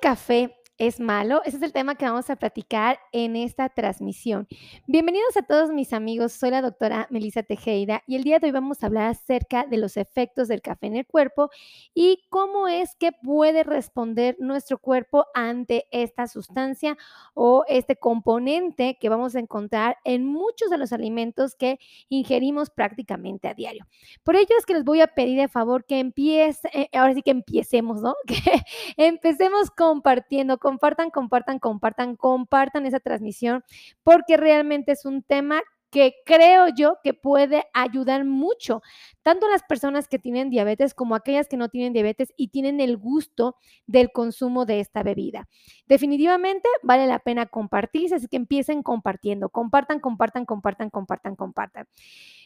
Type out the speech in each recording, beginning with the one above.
café es malo? Ese es el tema que vamos a platicar en esta transmisión. Bienvenidos a todos mis amigos, soy la doctora Melissa Tejeda y el día de hoy vamos a hablar acerca de los efectos del café en el cuerpo y cómo es que puede responder nuestro cuerpo ante esta sustancia o este componente que vamos a encontrar en muchos de los alimentos que ingerimos prácticamente a diario. Por ello es que les voy a pedir de favor que empiece, eh, ahora sí que empecemos, ¿no? Que empecemos compartiendo compartan, compartan, compartan, compartan esa transmisión, porque realmente es un tema que creo yo que puede ayudar mucho, tanto a las personas que tienen diabetes como a aquellas que no tienen diabetes y tienen el gusto del consumo de esta bebida. Definitivamente vale la pena compartirse, así que empiecen compartiendo, compartan, compartan, compartan, compartan, compartan.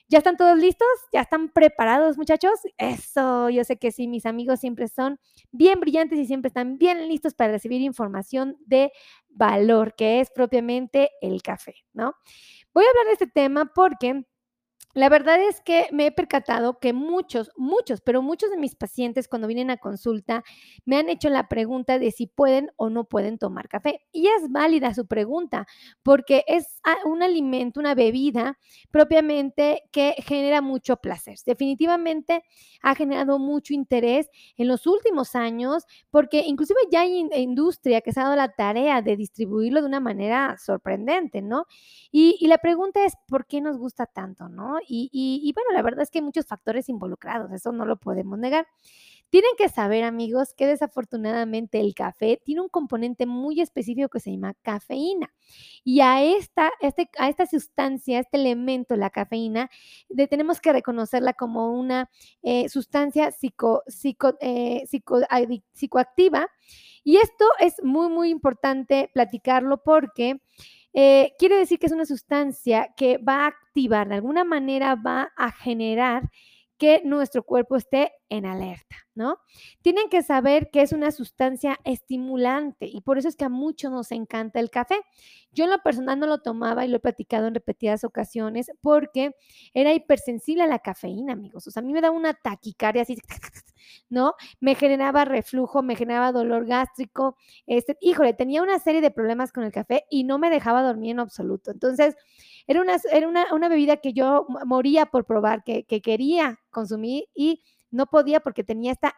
¿Ya están todos listos? ¿Ya están preparados, muchachos? Eso, yo sé que sí, mis amigos siempre son bien brillantes y siempre están bien listos para recibir información de valor, que es propiamente el café, ¿no? Voy a hablar de este tema porque la verdad es que me he percatado que muchos, muchos, pero muchos de mis pacientes cuando vienen a consulta me han hecho la pregunta de si pueden o no pueden tomar café. Y es válida su pregunta, porque es un alimento, una bebida propiamente que genera mucho placer. Definitivamente ha generado mucho interés en los últimos años, porque inclusive ya hay industria que se ha dado la tarea de distribuirlo de una manera sorprendente, ¿no? Y, y la pregunta es, ¿por qué nos gusta tanto, no? Y, bueno, la verdad es que hay muchos factores involucrados, eso no lo podemos negar. Tienen que saber, amigos, que desafortunadamente el café tiene un componente muy específico que se llama cafeína. Y a esta, este, a esta sustancia, este elemento, la cafeína, tenemos que reconocerla como una eh, sustancia eh, psicoactiva. Y esto es muy, muy importante platicarlo porque eh, quiere decir que es una sustancia que va a activar, de alguna manera va a generar que nuestro cuerpo esté en alerta, ¿no? Tienen que saber que es una sustancia estimulante y por eso es que a muchos nos encanta el café. Yo en lo personal no lo tomaba y lo he platicado en repetidas ocasiones porque era hipersensible a la cafeína, amigos. O sea, a mí me daba una taquicardia así, ¿no? Me generaba reflujo, me generaba dolor gástrico. Este, híjole, tenía una serie de problemas con el café y no me dejaba dormir en absoluto. Entonces, era una, era una, bebida que yo moría por probar, que, quería consumir y no podía porque tenía esta,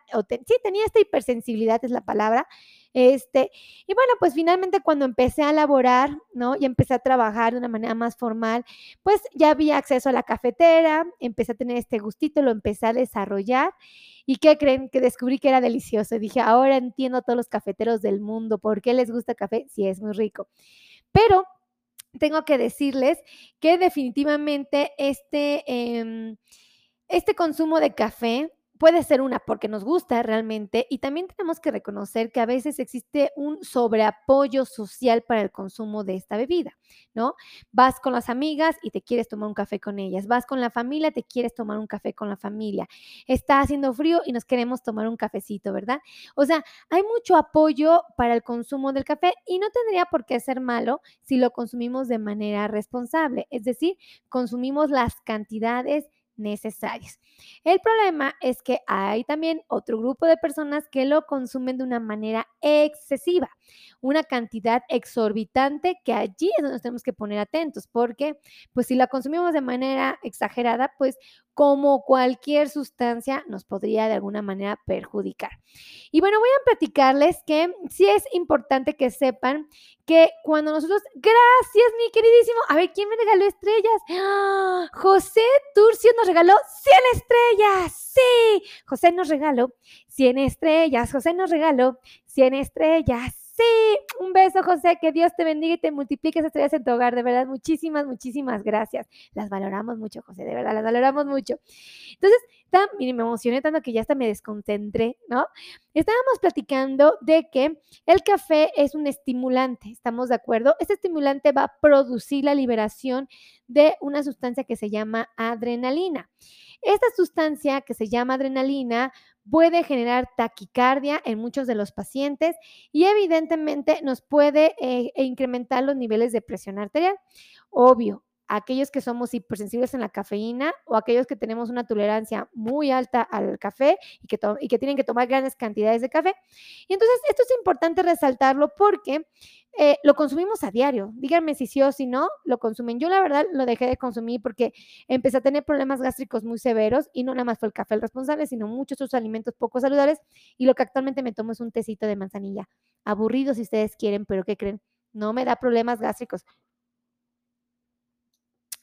sí, tenía esta hipersensibilidad, es la palabra. Este, y bueno, pues finalmente cuando empecé a laborar, ¿no? Y empecé a trabajar de una manera más formal, pues ya había acceso a la cafetera, empecé a tener este gustito, lo empecé a desarrollar. ¿Y qué creen? Que descubrí que era delicioso. Dije, ahora entiendo a todos los cafeteros del mundo, ¿por qué les gusta café? Sí, es muy rico. Pero tengo que decirles que definitivamente este, em, este consumo de café puede ser una porque nos gusta realmente y también tenemos que reconocer que a veces existe un sobreapoyo social para el consumo de esta bebida, ¿no? Vas con las amigas y te quieres tomar un café con ellas, vas con la familia, te quieres tomar un café con la familia, está haciendo frío y nos queremos tomar un cafecito, ¿verdad? O sea, hay mucho apoyo para el consumo del café y no tendría por qué ser malo si lo consumimos de manera responsable, es decir, consumimos las cantidades necesarias. El problema es que hay también otro grupo de personas que lo consumen de una manera excesiva, una cantidad exorbitante que allí es donde nos tenemos que poner atentos, porque pues si la consumimos de manera exagerada, pues como cualquier sustancia nos podría de alguna manera perjudicar. Y bueno, voy a platicarles que sí es importante que sepan que cuando nosotros, gracias mi queridísimo, a ver, ¿quién me regaló estrellas? ¡Ah! José Turcio nos regaló 100 estrellas, sí, José nos regaló 100 estrellas, José nos regaló 100 estrellas. Sí, un beso, José. Que Dios te bendiga y te multiplique esas estrellas en tu hogar. De verdad, muchísimas, muchísimas gracias. Las valoramos mucho, José. De verdad, las valoramos mucho. Entonces, me emocioné tanto que ya hasta me desconcentré, ¿no? Estábamos platicando de que el café es un estimulante. ¿Estamos de acuerdo? Este estimulante va a producir la liberación de una sustancia que se llama adrenalina. Esta sustancia que se llama adrenalina puede generar taquicardia en muchos de los pacientes y evidentemente nos puede eh, incrementar los niveles de presión arterial. Obvio, aquellos que somos hipersensibles en la cafeína o aquellos que tenemos una tolerancia muy alta al café y que, tienen que tomar grandes cantidades de café. Y entonces esto es importante resaltarlo porque eh, lo consumimos a diario. Díganme si sí o si no lo consumen. Yo la verdad lo dejé de consumir porque empecé a tener problemas gástricos muy severos y no nada más fue el café el responsable, sino muchos otros alimentos poco saludables y lo que actualmente me tomo es un tecito de manzanilla. Aburrido si ustedes quieren, pero ¿qué creen? No me da problemas gástricos.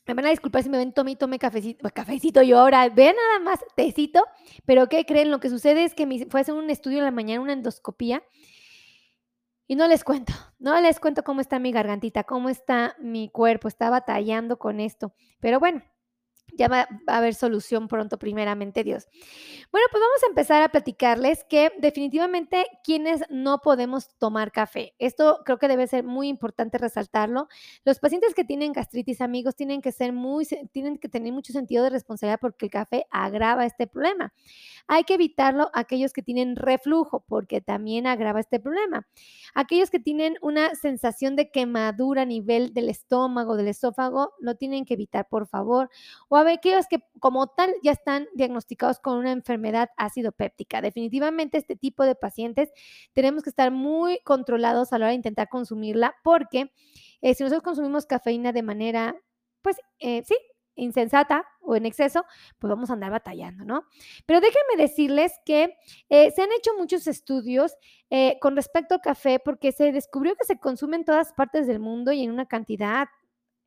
Me van a disculpar si me ven tome tome cafecito, cafecito yo ahora, vean nada más tecito, pero ¿qué creen? Lo que sucede es que me fue a hacer un estudio en la mañana, una endoscopía, y no les cuento, no les cuento cómo está mi gargantita, cómo está mi cuerpo, está batallando con esto. Pero bueno, ya va, a haber solución pronto, primeramente Dios. Bueno, pues vamos a empezar a platicarles que definitivamente quienes no podemos tomar café. Esto creo que debe ser muy importante resaltarlo. Los pacientes que tienen gastritis, amigos, tienen que ser muy, tienen que tener mucho sentido de responsabilidad porque el café agrava este problema. Hay que evitarlo aquellos que tienen reflujo porque también agrava este problema. Aquellos que tienen una sensación de quemadura a nivel del estómago, del esófago, lo tienen que evitar, por favor. O aquellos que como tal ya están diagnosticados con una enfermedad ácido péptica. Definitivamente este tipo de pacientes tenemos que estar muy controlados a la hora de intentar consumirla porque eh, si nosotros consumimos cafeína de manera, pues eh, sí, insensata o en exceso, pues vamos a andar batallando, ¿no? Pero déjenme decirles que eh, se han hecho muchos estudios con respecto al café porque se descubrió que se consume en todas partes del mundo y en una cantidad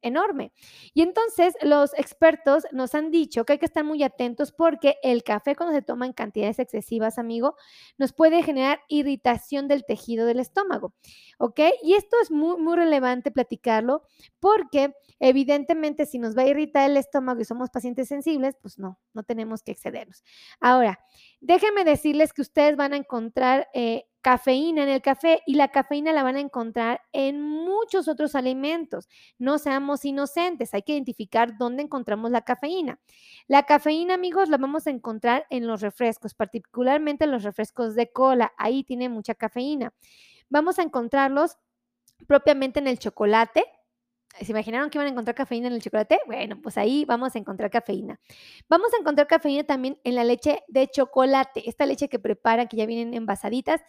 enorme. Y entonces los expertos nos han dicho que hay que estar muy atentos porque el café cuando se toma en cantidades excesivas, amigo, nos puede generar irritación del tejido del estómago, ¿ok? Y esto es muy, muy relevante platicarlo porque evidentemente si nos va a irritar el estómago y somos pacientes sensibles, pues no, no tenemos que excedernos. Ahora, déjenme decirles que ustedes van a encontrar... Eh, cafeína en el café y la cafeína la van a encontrar en muchos otros alimentos. No seamos inocentes, hay que identificar dónde encontramos la cafeína. La cafeína, amigos, la vamos a encontrar en los refrescos, particularmente en los refrescos de cola. Ahí tiene mucha cafeína. Vamos a encontrarlos propiamente en el chocolate, ¿Se imaginaron que iban a encontrar cafeína en el chocolate? Bueno, pues ahí vamos a encontrar cafeína. Vamos a encontrar cafeína también en la leche de chocolate, esta leche que preparan, que ya vienen envasaditas,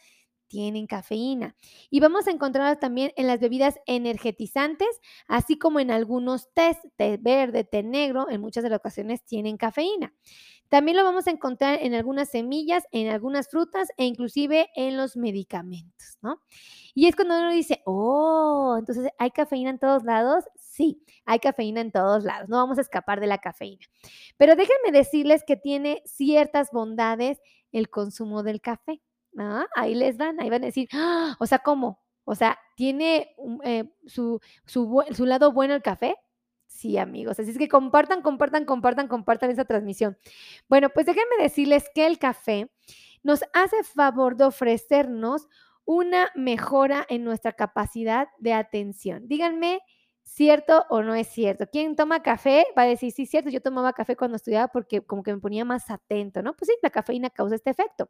tienen cafeína. Y vamos a encontrarla también en las bebidas energetizantes, así como en algunos tés, té verde, té negro, en muchas de las ocasiones tienen cafeína. También lo vamos a encontrar en algunas semillas, en algunas frutas e inclusive en los medicamentos, ¿no? Y es cuando uno dice, oh, entonces hay cafeína en todos lados. Sí, hay cafeína en todos lados, no vamos a escapar de la cafeína. Pero déjenme decirles que tiene ciertas bondades el consumo del café. Ah, ahí les dan, ahí van a decir, ¡Ah! o sea, ¿cómo? O sea, ¿tiene eh, su, su, lado bueno el café? Sí, amigos. Así es que compartan, compartan, compartan, compartan esa transmisión. Bueno, pues déjenme decirles que el café nos hace favor de ofrecernos una mejora en nuestra capacidad de atención. Díganme cierto o no es cierto. Quien toma café va a decir, sí, cierto, yo tomaba café cuando estudiaba porque como que me ponía más atento, ¿no? Pues sí, la cafeína causa este efecto.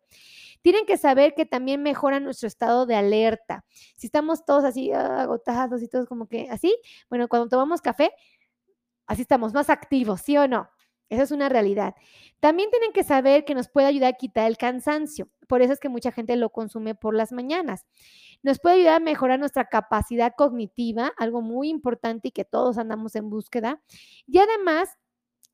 Tienen que saber que también mejora nuestro estado de alerta. Si estamos todos así ah, agotados y todos como que así, bueno, cuando tomamos café, así estamos más activos, ¿sí o no? Esa es una realidad. También tienen que saber que nos puede ayudar a quitar el cansancio. Por eso es que mucha gente lo consume por las mañanas. Nos puede ayudar a mejorar nuestra capacidad cognitiva, algo muy importante y que todos andamos en búsqueda. Y además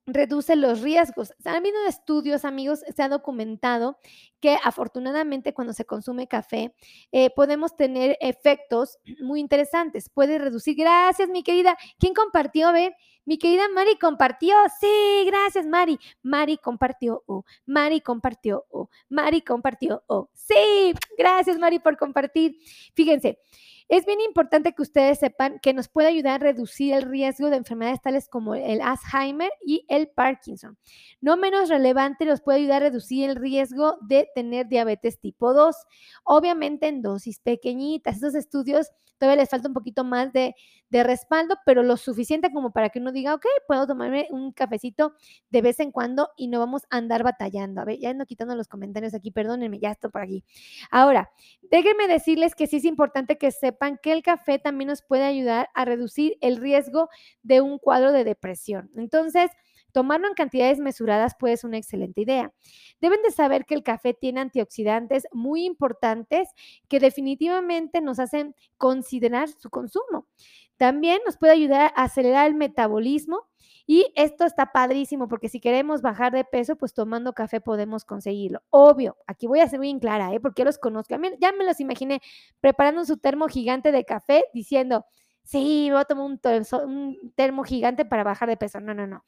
reduce los riesgos. Ha habido estudios, amigos, se ha documentado que afortunadamente cuando se consume café eh, podemos tener efectos muy interesantes. Puede reducir, gracias mi querida, ¿quién compartió? A mi querida Mari compartió, sí, gracias Mari. Mari compartió, oh, Mari compartió, oh, Mari compartió, oh, sí, gracias Mari por compartir. Fíjense, es bien importante que ustedes sepan que nos puede ayudar a reducir el riesgo de enfermedades tales como el Alzheimer y el Parkinson. No menos relevante, nos puede ayudar a reducir el riesgo de tener diabetes tipo 2, obviamente en dosis pequeñitas. Estos estudios todavía les falta un poquito más de, de respaldo, pero lo suficiente como para que uno diga, ok, puedo tomarme un cafecito de vez en cuando y no vamos a andar batallando. A ver, ya ando quitando los comentarios aquí, perdónenme, ya estoy por aquí. Ahora, déjenme decirles que sí es importante que se sepan que el café también nos puede ayudar a reducir el riesgo de un cuadro de depresión. Entonces, Tomarlo en cantidades mesuradas puede ser una excelente idea. Deben de saber que el café tiene antioxidantes muy importantes que definitivamente nos hacen considerar su consumo. También nos puede ayudar a acelerar el metabolismo y esto está padrísimo porque si queremos bajar de peso, pues tomando café podemos conseguirlo. Obvio, aquí voy a ser bien clara, ¿eh? porque los conozco. Ya me los imaginé preparando su termo gigante de café diciendo, sí, voy a tomar un termo gigante para bajar de peso. No, no, no.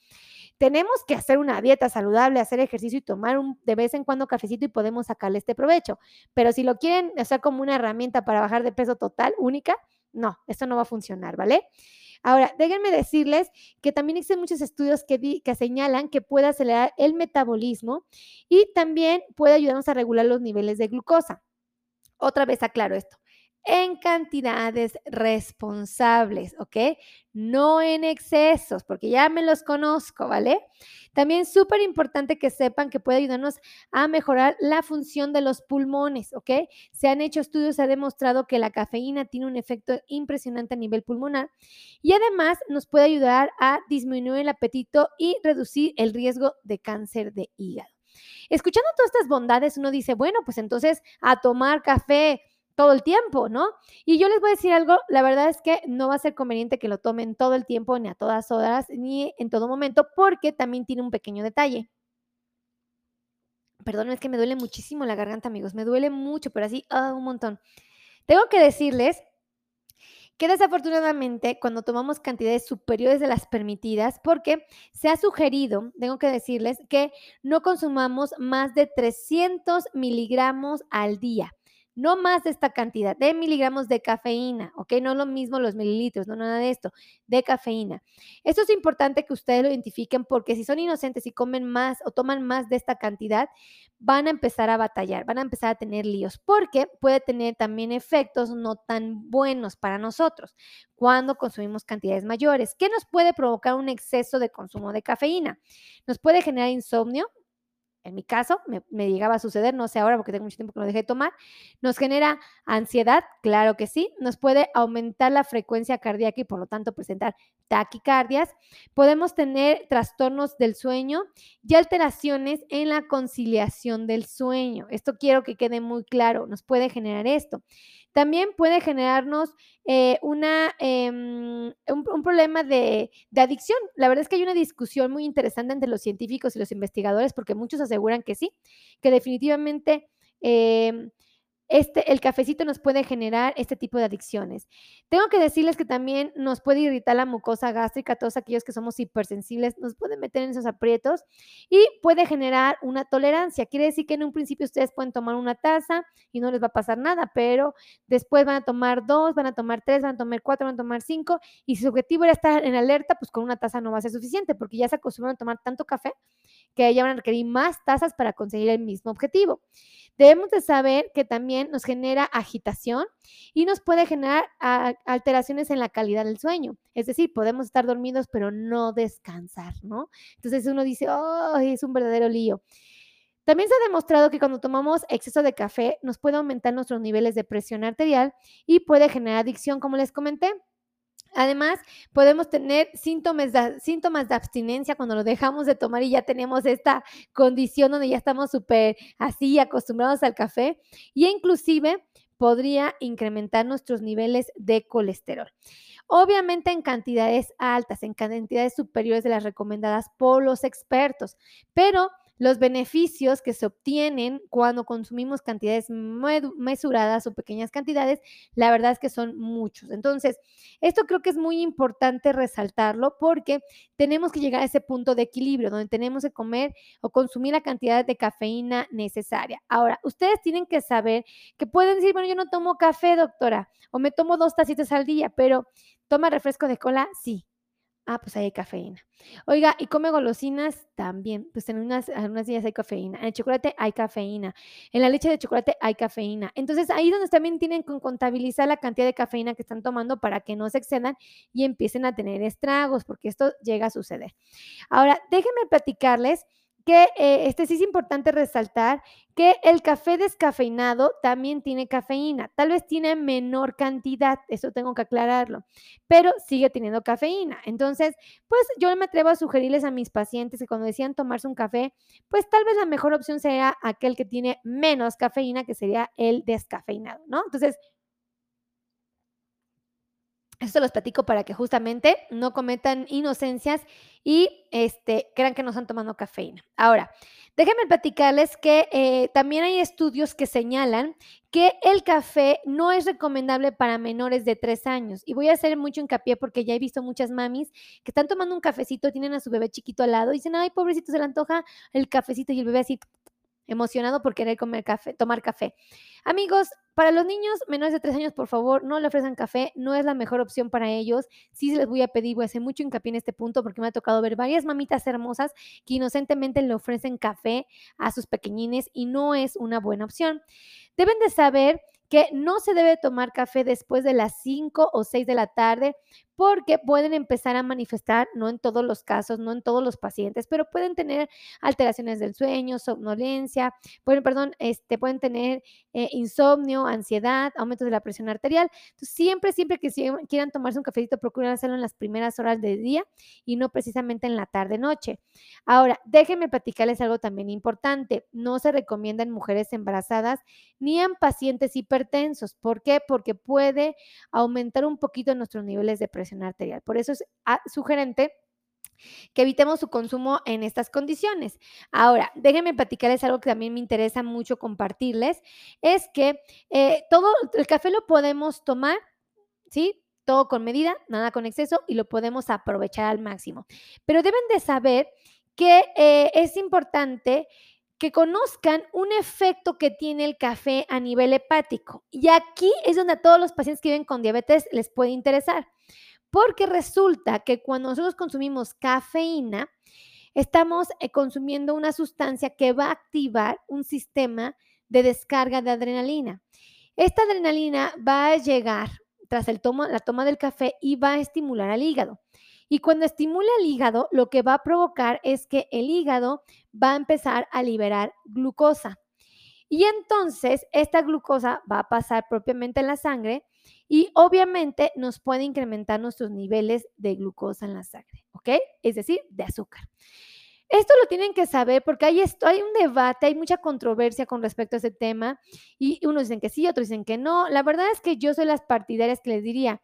Tenemos que hacer una dieta saludable, hacer ejercicio y tomar de vez en cuando cafecito y podemos sacarle este provecho. Pero si lo quieren hacer como una herramienta para bajar de peso total, única, no, esto no va a funcionar, ¿vale? Ahora, déjenme decirles que también existen muchos estudios que, señalan que puede acelerar el metabolismo y también puede ayudarnos a regular los niveles de glucosa. Otra vez aclaro esto en cantidades responsables, ¿ok? No en excesos, porque ya me los conozco, ¿vale? También súper importante que sepan que puede ayudarnos a mejorar la función de los pulmones, ¿ok? Se han hecho estudios, se ha demostrado que la cafeína tiene un efecto impresionante a nivel pulmonar y además nos puede ayudar a disminuir el apetito y reducir el riesgo de cáncer de hígado. Escuchando todas estas bondades, uno dice, bueno, pues entonces a tomar café todo el tiempo, ¿no? Y yo les voy a decir algo, la verdad es que no va a ser conveniente que lo tomen todo el tiempo, ni a todas horas, ni en todo momento, porque también tiene un pequeño detalle. Perdón, es que me duele muchísimo la garganta, amigos, me duele mucho, pero así, ah, un montón. Tengo que decirles que desafortunadamente cuando tomamos cantidades superiores de las permitidas, porque se ha sugerido, tengo que decirles, que no consumamos más de 300 miligramos al día no más de esta cantidad de miligramos de cafeína, ¿ok? No lo mismo los mililitros, no nada de esto, de cafeína. Esto es importante que ustedes lo identifiquen porque si son inocentes y comen más o toman más de esta cantidad, van a empezar a batallar, van a empezar a tener líos, porque puede tener también efectos no tan buenos para nosotros cuando consumimos cantidades mayores. ¿Qué nos puede provocar un exceso de consumo de cafeína? Nos puede generar insomnio, en mi caso, me, llegaba a suceder, no sé ahora porque tengo mucho tiempo que lo dejé de tomar, nos genera ansiedad, claro que sí, nos puede aumentar la frecuencia cardíaca y por lo tanto presentar taquicardias, podemos tener trastornos del sueño y alteraciones en la conciliación del sueño. Esto quiero que quede muy claro, nos puede generar esto. También puede generarnos eh, una, em, un, problema de, adicción. La verdad es que hay una discusión muy interesante entre los científicos y los investigadores porque muchos aseguran que sí, que definitivamente em, este, el cafecito nos puede generar este tipo de adicciones. Tengo que decirles que también nos puede irritar la mucosa gástrica, todos aquellos que somos hipersensibles, nos pueden meter en esos aprietos y puede generar una tolerancia. Quiere decir que en un principio ustedes pueden tomar una taza y no les va a pasar nada, pero después van a tomar dos, van a tomar tres, van a tomar cuatro, van a tomar cinco y si su objetivo era estar en alerta, pues con una taza no va a ser suficiente porque ya se acostumbran a tomar tanto café que ya van a requerir más tazas para conseguir el mismo objetivo. Debemos de saber que también nos genera agitación y nos puede generar alteraciones en la calidad del sueño. Es decir, podemos estar dormidos pero no descansar, ¿no? Entonces uno dice, oh, es un verdadero lío. También se ha demostrado que cuando tomamos exceso de café nos puede aumentar nuestros niveles de presión arterial y puede generar adicción, como les comenté. Además, podemos tener síntomas de, abstinencia cuando lo dejamos de tomar y ya tenemos esta condición donde ya estamos súper así acostumbrados al café y inclusive podría incrementar nuestros niveles de colesterol. Obviamente en cantidades altas, en cantidades superiores de las recomendadas por los expertos, pero los beneficios que se obtienen cuando consumimos cantidades mesuradas o pequeñas cantidades, la verdad es que son muchos. Entonces, esto creo que es muy importante resaltarlo porque tenemos que llegar a ese punto de equilibrio donde tenemos que comer o consumir la cantidad de cafeína necesaria. Ahora, ustedes tienen que saber que pueden decir, bueno, yo no tomo café, doctora, o me tomo dos tacitas al día, pero toma refresco de cola, sí. Ah, pues hay cafeína. Oiga, ¿y come golosinas? También. Pues en unas, en unas días hay cafeína. En el chocolate hay cafeína. En la leche de chocolate hay cafeína. Entonces ahí donde también tienen que contabilizar la cantidad de cafeína que están tomando para que no se excedan y empiecen a tener estragos, porque esto llega a suceder. Ahora, déjenme platicarles que eh, este sí es importante resaltar que el café descafeinado también tiene cafeína. Tal vez tiene menor cantidad, eso tengo que aclararlo, pero sigue teniendo cafeína. Entonces, pues yo me atrevo a sugerirles a mis pacientes que cuando decían tomarse un café, pues tal vez la mejor opción sería aquel que tiene menos cafeína, que sería el descafeinado, ¿no? Entonces, esto los platico para que justamente no cometan inocencias y este, crean que no están tomando cafeína. Ahora, déjenme platicarles que eh, también hay estudios que señalan que el café no es recomendable para menores de tres años. Y voy a hacer mucho hincapié porque ya he visto muchas mamis que están tomando un cafecito, tienen a su bebé chiquito al lado y dicen, ay, pobrecito, se le antoja el cafecito y el bebé así emocionado por querer comer café, tomar café. Amigos, para los niños menores de 3 años, por favor, no le ofrezcan café, no es la mejor opción para ellos. Sí se les voy a pedir, voy a hacer mucho hincapié en este punto porque me ha tocado ver varias mamitas hermosas que inocentemente le ofrecen café a sus pequeñines y no es una buena opción. Deben de saber que no se debe tomar café después de las 5 o 6 de la tarde porque pueden empezar a manifestar, no en todos los casos, no en todos los pacientes, pero pueden tener alteraciones del sueño, somnolencia, pueden, perdón, este, pueden tener eh, insomnio, ansiedad, aumento de la presión arterial. Entonces, siempre, siempre que quieran tomarse un cafecito, procuren hacerlo en las primeras horas del día y no precisamente en la tarde-noche. Ahora, déjenme platicarles algo también importante. No se recomienda en mujeres embarazadas ni en pacientes hipertensos. ¿Por qué? Porque puede aumentar un poquito nuestros niveles de presión arterial. Por eso es ah, sugerente que evitemos su consumo en estas condiciones. Ahora, déjenme platicarles algo que también me interesa mucho compartirles, es que eh, todo el café lo podemos tomar, ¿sí? Todo con medida, nada con exceso y lo podemos aprovechar al máximo. Pero deben de saber que eh, es importante que conozcan un efecto que tiene el café a nivel hepático. Y aquí es donde a todos los pacientes que viven con diabetes les puede interesar. Porque resulta que cuando nosotros consumimos cafeína, estamos eh, consumiendo una sustancia que va a activar un sistema de descarga de adrenalina. Esta adrenalina va a llegar tras el la toma del café y va a estimular al hígado. Y cuando estimula el hígado, lo que va a provocar es que el hígado va a empezar a liberar glucosa. Y entonces esta glucosa va a pasar propiamente en la sangre y obviamente nos puede incrementar nuestros niveles de glucosa en la sangre, ¿ok? Es decir, de azúcar. Esto lo tienen que saber porque hay, esto, hay un debate, hay mucha controversia con respecto a ese tema y unos dicen que sí, otros dicen que no. La verdad es que yo soy las partidarias que les diría,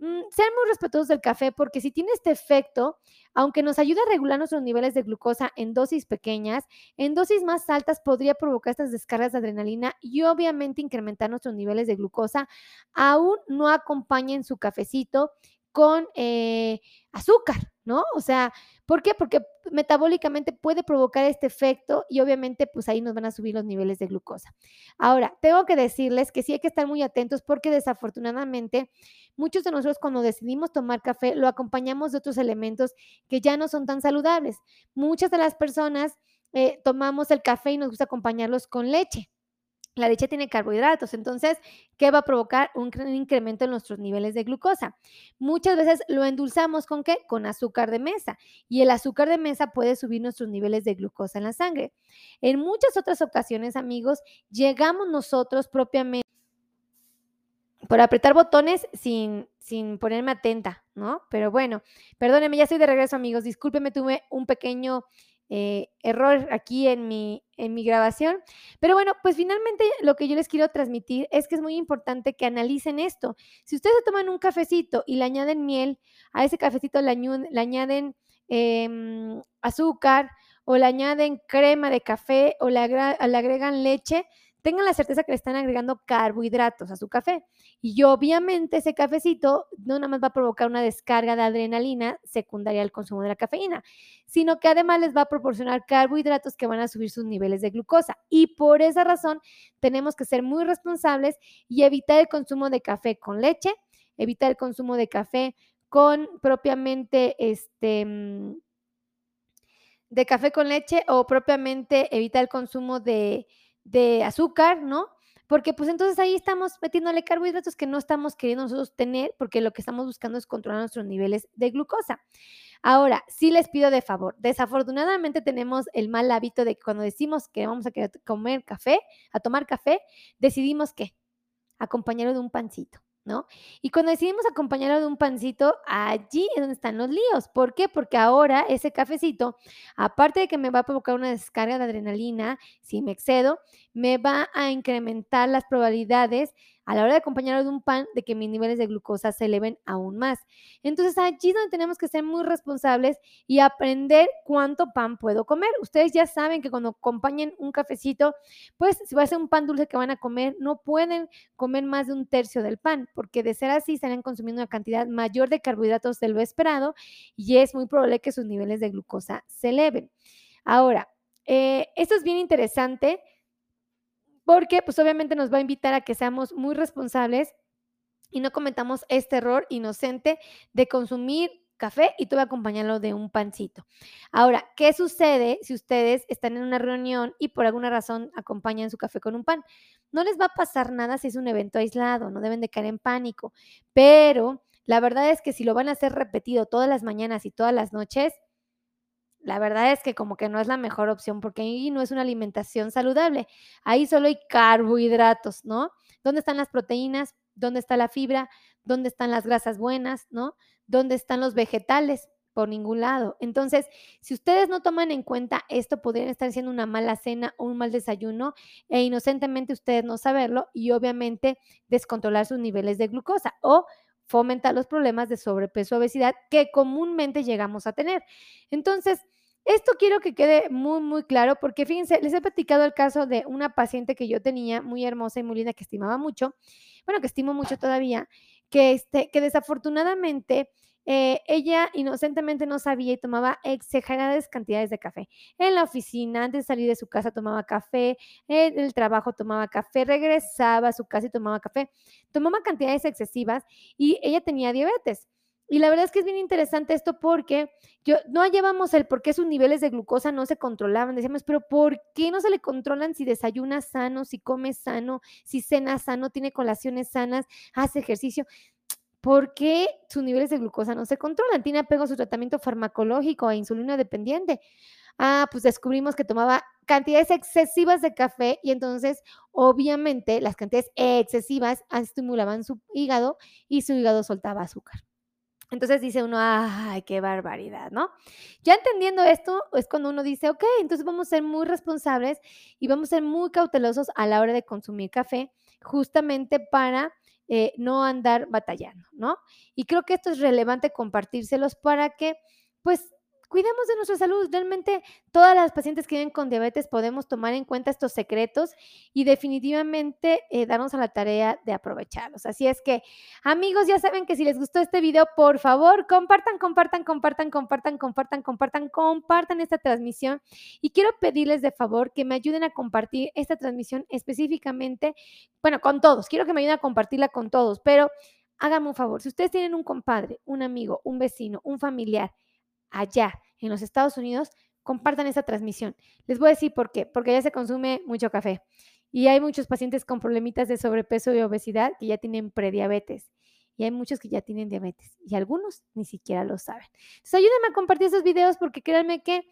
Mm, sean muy respetuosos del café porque si tiene este efecto, aunque nos ayuda a regular nuestros niveles de glucosa en dosis pequeñas, en dosis más altas podría provocar estas descargas de adrenalina y obviamente incrementar nuestros niveles de glucosa. Aún no acompañen su cafecito con eh, azúcar, ¿no? O sea, ¿por qué? Porque metabólicamente puede provocar este efecto y obviamente pues ahí nos van a subir los niveles de glucosa. Ahora, tengo que decirles que sí hay que estar muy atentos porque desafortunadamente muchos de nosotros cuando decidimos tomar café lo acompañamos de otros elementos que ya no son tan saludables. Muchas de las personas eh, tomamos el café y nos gusta acompañarlos con leche. La leche tiene carbohidratos, entonces, ¿qué va a provocar? Un incremento en nuestros niveles de glucosa. Muchas veces lo endulzamos con qué? Con azúcar de mesa. Y el azúcar de mesa puede subir nuestros niveles de glucosa en la sangre. En muchas otras ocasiones, amigos, llegamos nosotros propiamente por apretar botones sin, sin ponerme atenta, ¿no? Pero bueno, perdónenme, ya estoy de regreso, amigos. Discúlpenme, tuve un pequeño eh, error aquí en mi, en mi grabación. Pero bueno, pues finalmente lo que yo les quiero transmitir es que es muy importante que analicen esto. Si ustedes se toman un cafecito y le añaden miel, a ese cafecito le, añaden em, azúcar o le añaden crema de café o le agregan leche, tengan la certeza que le están agregando carbohidratos a su café. Y obviamente ese cafecito no nada más va a provocar una descarga de adrenalina secundaria al consumo de la cafeína, sino que además les va a proporcionar carbohidratos que van a subir sus niveles de glucosa. Y por esa razón tenemos que ser muy responsables y evitar el consumo de café con leche, evitar el consumo de café con propiamente este mm, de café con leche o propiamente evitar el consumo de de azúcar, ¿no? porque pues entonces ahí estamos metiéndole carbohidratos que no estamos queriendo nosotros tener porque lo que estamos buscando es controlar nuestros niveles de glucosa. Ahora, sí les pido de favor, desafortunadamente tenemos el mal hábito de que cuando decimos que vamos a comer café, a tomar café, decidimos que acompañarlo de un pancito. ¿No? Y cuando decidimos acompañarlo de un pancito, allí es donde están los líos. ¿Por qué? Porque ahora ese cafecito, aparte de que me va a provocar una descarga de adrenalina, si me excedo, me va a incrementar las probabilidades a la hora de acompañarlo de un pan, de que mis niveles de glucosa se eleven aún más. Entonces allí es donde tenemos que ser muy responsables y aprender cuánto pan puedo comer. Ustedes ya saben que cuando acompañen un cafecito, pues si va a ser un pan dulce que van a comer, no pueden comer más de un tercio del pan, porque de ser así estarán consumiendo una cantidad mayor de carbohidratos de lo esperado y es muy probable que sus niveles de glucosa se eleven. Ahora, eh, esto es bien interesante porque pues obviamente nos va a invitar a que seamos muy responsables y no cometamos este error inocente de consumir café y todo acompañarlo de un pancito. Ahora, ¿qué sucede si ustedes están en una reunión y por alguna razón acompañan su café con un pan? No les va a pasar nada si es un evento aislado, no deben de caer en pánico, pero la verdad es que si lo van a hacer repetido todas las mañanas y todas las noches, la verdad es que como que no es la mejor opción porque ahí no es una alimentación saludable. Ahí solo hay carbohidratos, ¿no? ¿Dónde están las proteínas? ¿Dónde está la fibra? ¿Dónde están las grasas buenas? ¿No? ¿Dónde están los vegetales? Por ningún lado. Entonces, si ustedes no toman en cuenta esto, podrían estar haciendo una mala cena o un mal desayuno e inocentemente ustedes no saberlo y obviamente descontrolar sus niveles de glucosa o fomenta los problemas de sobrepeso, obesidad que comúnmente llegamos a tener. Entonces, esto quiero que quede muy, muy claro porque fíjense, les he platicado el caso de una paciente que yo tenía muy hermosa y muy linda que estimaba mucho, bueno, que estimo mucho todavía, que, este, que desafortunadamente eh, ella inocentemente no sabía y tomaba exageradas cantidades de café. En la oficina, antes de salir de su casa, tomaba café, en el trabajo tomaba café, regresaba a su casa y tomaba café. Tomaba cantidades excesivas y ella tenía diabetes. Y la verdad es que es bien interesante esto porque yo, no llevamos el por qué sus niveles de glucosa no se controlaban. Decíamos, pero ¿por qué no se le controlan si desayuna sano, si come sano, si cena sano, tiene colaciones sanas, hace ejercicio? ¿Por qué sus niveles de glucosa no se controlan? Tiene apego a su tratamiento farmacológico e insulina dependiente. Ah, pues descubrimos que tomaba cantidades excesivas de café y entonces, obviamente, las cantidades excesivas estimulaban su hígado y su hígado soltaba azúcar. Entonces dice uno, ay, qué barbaridad, ¿no? Ya entendiendo esto, es cuando uno dice, ok, entonces vamos a ser muy responsables y vamos a ser muy cautelosos a la hora de consumir café, justamente para eh, no andar batallando, ¿no? Y creo que esto es relevante compartírselos para que, pues, cuidemos de nuestra salud. Realmente todas las pacientes que viven con diabetes podemos tomar en cuenta estos secretos y definitivamente eh, darnos a la tarea de aprovecharlos. Así es que, amigos, ya saben que si les gustó este video, por favor, compartan, compartan, compartan, compartan, compartan, compartan, compartan esta transmisión. Y quiero pedirles de favor que me ayuden a compartir esta transmisión específicamente, bueno, con todos. Quiero que me ayuden a compartirla con todos, pero háganme un favor. Si ustedes tienen un compadre, un amigo, un vecino, un familiar, allá en los Estados Unidos, compartan esta transmisión. Les voy a decir por qué. Porque ya se consume mucho café y hay muchos pacientes con problemitas de sobrepeso y obesidad que ya tienen prediabetes. Y hay muchos que ya tienen diabetes y algunos ni siquiera lo saben. Entonces ayúdenme a compartir esos videos porque créanme que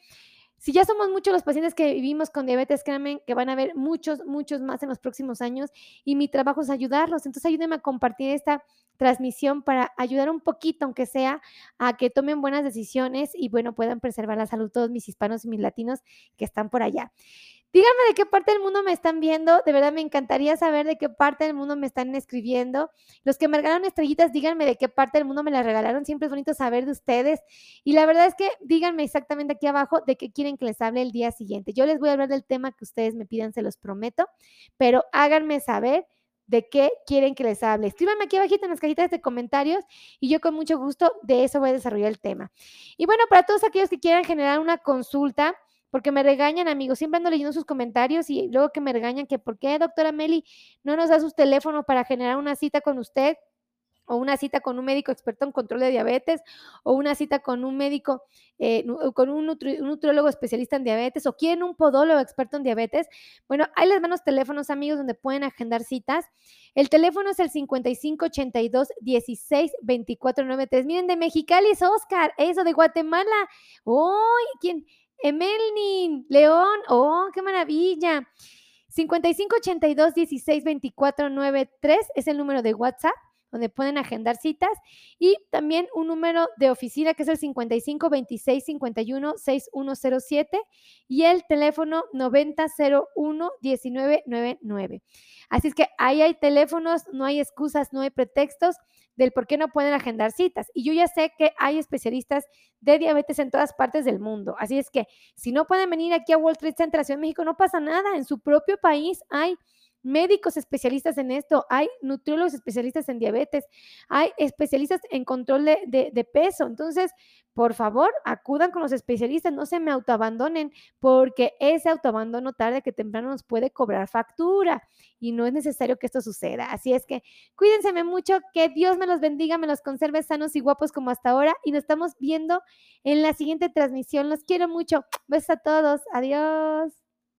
si ya somos muchos los pacientes que vivimos con diabetes, créanme que van a haber muchos, muchos más en los próximos años y mi trabajo es ayudarlos. Entonces ayúdenme a compartir esta transmisión para ayudar un poquito, aunque sea, a que tomen buenas decisiones y bueno, puedan preservar la salud todos mis hispanos y mis latinos que están por allá. Díganme de qué parte del mundo me están viendo. De verdad me encantaría saber de qué parte del mundo me están escribiendo. Los que me regalaron estrellitas, díganme de qué parte del mundo me las regalaron. Siempre es bonito saber de ustedes. Y la verdad es que díganme exactamente aquí abajo de qué quieren que les hable el día siguiente. Yo les voy a hablar del tema que ustedes me pidan, se los prometo. Pero háganme saber de qué quieren que les hable. Escríbanme aquí abajito en las cajitas de comentarios y yo con mucho gusto de eso voy a desarrollar el tema. Y bueno, para todos aquellos que quieran generar una consulta, porque me regañan, amigos, siempre ando leyendo sus comentarios y luego que me regañan que por qué, doctora Meli, no nos da sus teléfonos para generar una cita con usted. o una cita con un médico experto en control de diabetes, o una cita con un médico, eh, con un, nutriólogo especialista en diabetes, o quieren un podólogo experto en diabetes, bueno, hay les van los teléfonos, amigos, donde pueden agendar citas. El teléfono es el 5582 16 Miren, de Mexicali es Oscar, eso de Guatemala. ¡Uy! ¿Quién? Emelnin, León. ¡Oh, qué maravilla! 5582 16 es el número de WhatsApp donde pueden agendar citas y también un número de oficina que es el 55 26 51 6107 y el teléfono 9001 1999. Así es que ahí hay teléfonos, no hay excusas, no hay pretextos del por qué no pueden agendar citas. Y yo ya sé que hay especialistas de diabetes en todas partes del mundo. Así es que si no pueden venir aquí a Wall Trade Center, Ciudad de México, no pasa nada. En su propio país hay médicos especialistas en esto, hay nutriólogos especialistas en diabetes, hay especialistas en control de, peso. Entonces, por favor, acudan con los especialistas, no se me autoabandonen, porque ese autoabandono tarde que temprano nos puede cobrar factura y no es necesario que esto suceda. Así es que cuídense mucho, que Dios me los bendiga, me los conserve sanos y guapos como hasta ahora y nos estamos viendo en la siguiente transmisión. Los quiero mucho. Besos a todos. Adiós.